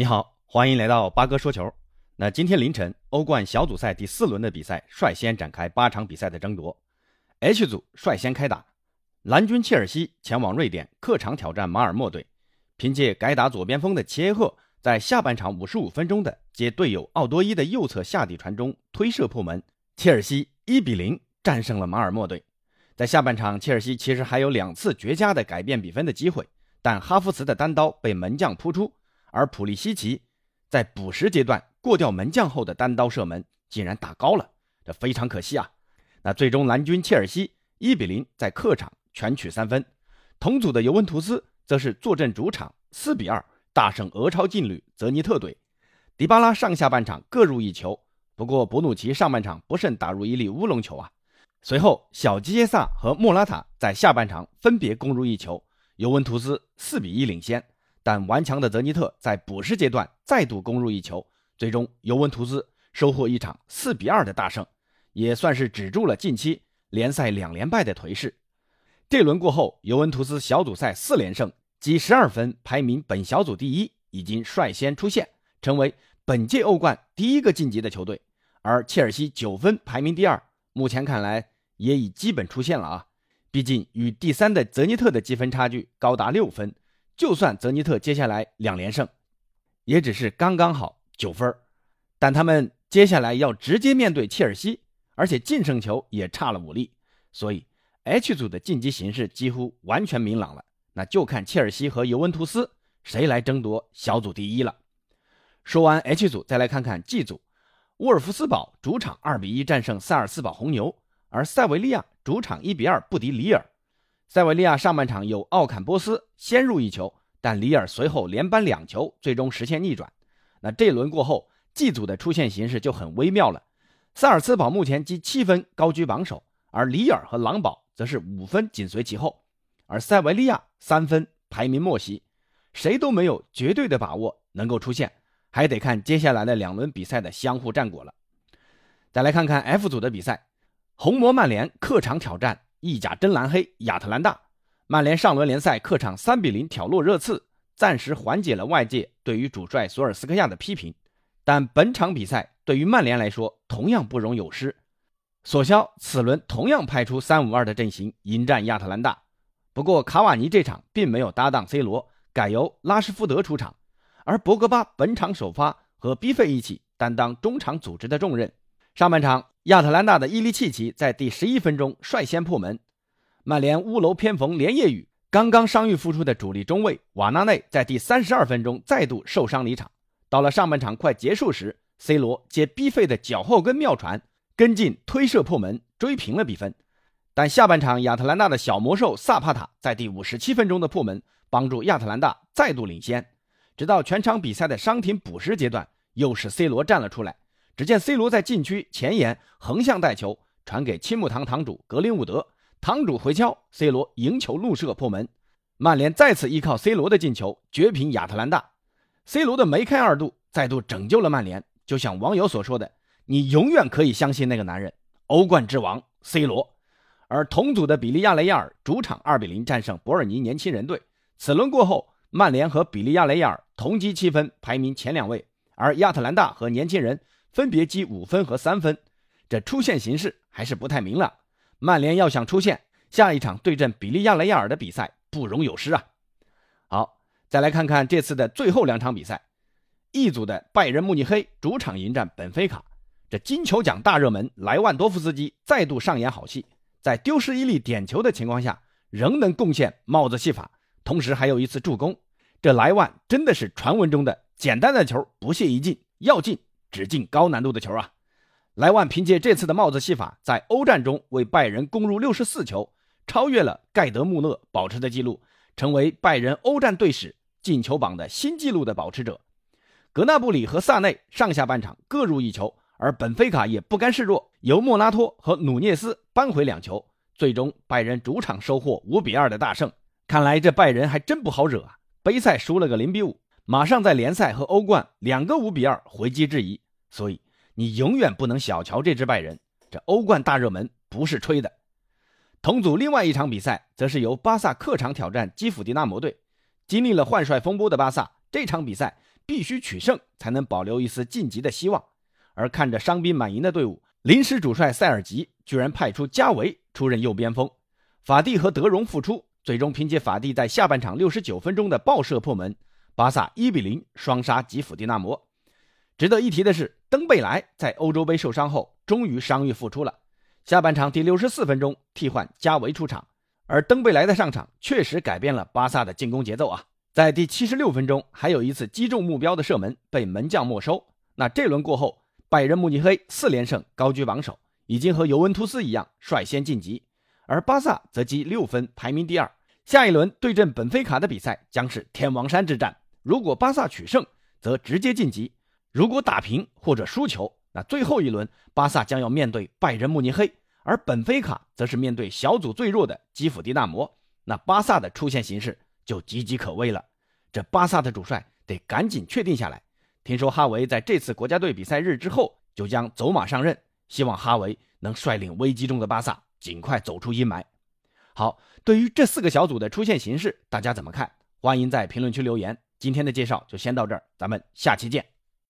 你好，欢迎来到八哥说球。那今天凌晨，欧冠小组赛第四轮的比赛率先展开八场比赛的争夺。H 组率先开打，蓝军切尔西前往瑞典客场挑战马尔默队。凭借改打左边锋的切赫在下半场五十五分钟的接队友奥多伊的右侧下底传中推射破门，切尔西一比零战胜了马尔默队。在下半场，切尔西其实还有两次绝佳的改变比分的机会，但哈弗茨的单刀被门将扑出。而普利西奇在补时阶段过掉门将后的单刀射门竟然打高了，这非常可惜啊！那最终蓝军切尔西一比零在客场全取三分，同组的尤文图斯则是坐镇主场四比二大胜俄超劲旅泽尼特队。迪巴拉上下半场各入一球，不过博努奇上半场不慎打入一粒乌龙球啊！随后小基耶萨和莫拉塔在下半场分别攻入一球，尤文图斯四比一领先。但顽强的泽尼特在补时阶段再度攻入一球，最终尤文图斯收获一场四比二的大胜，也算是止住了近期联赛两连败的颓势。这轮过后，尤文图斯小组赛四连胜，积十二分，排名本小组第一，已经率先出线，成为本届欧冠第一个晋级的球队。而切尔西九分，排名第二，目前看来也已基本出线了啊！毕竟与第三的泽尼特的积分差距高达六分。就算泽尼特接下来两连胜，也只是刚刚好九分但他们接下来要直接面对切尔西，而且净胜球也差了五粒，所以 H 组的晋级形势几乎完全明朗了。那就看切尔西和尤文图斯谁来争夺小组第一了。说完 H 组，再来看看 G 组，沃尔夫斯堡主场二比一战胜萨尔斯堡红牛，而塞维利亚主场一比二不敌里尔。塞维利亚上半场有奥坎波斯先入一球，但里尔随后连扳两球，最终实现逆转。那这轮过后，G 组的出线形势就很微妙了。萨尔茨堡目前积七分，高居榜首，而里尔和狼堡则是五分紧随其后，而塞维利亚三分排名末席，谁都没有绝对的把握能够出线，还得看接下来的两轮比赛的相互战果了。再来看看 F 组的比赛，红魔曼联客场挑战。意甲真蓝黑亚特兰大，曼联上轮联赛客场三比零挑落热刺，暂时缓解了外界对于主帅索尔斯克亚的批评。但本场比赛对于曼联来说同样不容有失，索肖此轮同样派出三五二的阵型迎战亚特兰大。不过卡瓦尼这场并没有搭档 C 罗，改由拉什福德出场，而博格巴本场首发和 B 费一起担当中场组织的重任。上半场。亚特兰大的伊利契奇在第十一分钟率先破门，曼联屋楼偏逢连夜雨，刚刚伤愈复出的主力中卫瓦纳内在第三十二分钟再度受伤离场。到了上半场快结束时，C 罗接 B 费的脚后跟妙传，跟进推射破门，追平了比分。但下半场亚特兰大的小魔兽萨帕塔在第五十七分钟的破门，帮助亚特兰大再度领先。直到全场比赛的伤停补时阶段，又是 C 罗站了出来。只见 C 罗在禁区前沿横向带球，传给青木堂堂主格林伍德，堂主回敲，C 罗迎球怒射破门。曼联再次依靠 C 罗的进球绝平亚特兰大。C 罗的梅开二度再度拯救了曼联。就像网友所说的：“你永远可以相信那个男人，欧冠之王 C 罗。”而同组的比利亚雷亚尔主场二比零战胜伯尔尼年轻人队。此轮过后，曼联和比利亚雷亚尔同积七分，排名前两位，而亚特兰大和年轻人。分别积五分和三分，这出线形势还是不太明朗。曼联要想出线，下一场对阵比利亚雷亚尔的比赛不容有失啊！好，再来看看这次的最后两场比赛。一组的拜仁慕尼黑主场迎战本菲卡，这金球奖大热门莱万多夫斯基再度上演好戏，在丢失一粒点球的情况下，仍能贡献帽子戏法，同时还有一次助攻。这莱万真的是传闻中的简单的球不屑一进，要进。只进高难度的球啊！莱万凭借这次的帽子戏法，在欧战中为拜仁攻入六十四球，超越了盖德穆勒保持的记录，成为拜仁欧战队史进球榜的新纪录的保持者。格纳布里和萨内上下半场各入一球，而本菲卡也不甘示弱，由莫拉托和努涅斯扳回两球，最终拜仁主场收获五比二的大胜。看来这拜仁还真不好惹啊！杯赛输了个零比五。马上在联赛和欧冠两个五比二回击质疑，所以你永远不能小瞧这支拜仁。这欧冠大热门不是吹的。同组另外一场比赛，则是由巴萨客场挑战基辅迪纳摩队。经历了换帅风波的巴萨，这场比赛必须取胜才能保留一丝晋级的希望。而看着伤兵满营的队伍，临时主帅塞尔吉居然派出加维出任右边锋，法蒂和德容复出，最终凭借法蒂在下半场六十九分钟的爆射破门，巴萨一比零双杀吉普迪纳摩。值得一提的是，登贝莱在欧洲杯受伤后终于伤愈复出了，下半场第六十四分钟替换加维出场，而登贝莱的上场确实改变了巴萨的进攻节奏啊！在第七十六分钟，还有一次击中目标的射门被门将没收。那这轮过后。拜仁慕尼黑四连胜，高居榜首，已经和尤文图斯一样率先晋级，而巴萨则积六分，排名第二。下一轮对阵本菲卡的比赛将是天王山之战。如果巴萨取胜，则直接晋级；如果打平或者输球，那最后一轮巴萨将要面对拜仁慕尼黑，而本菲卡则是面对小组最弱的基辅迪纳摩。那巴萨的出线形势就岌岌可危了。这巴萨的主帅得赶紧确定下来。听说哈维在这次国家队比赛日之后就将走马上任，希望哈维能率领危机中的巴萨尽快走出阴霾。好，对于这四个小组的出现形式，大家怎么看？欢迎在评论区留言。今天的介绍就先到这儿，咱们下期见。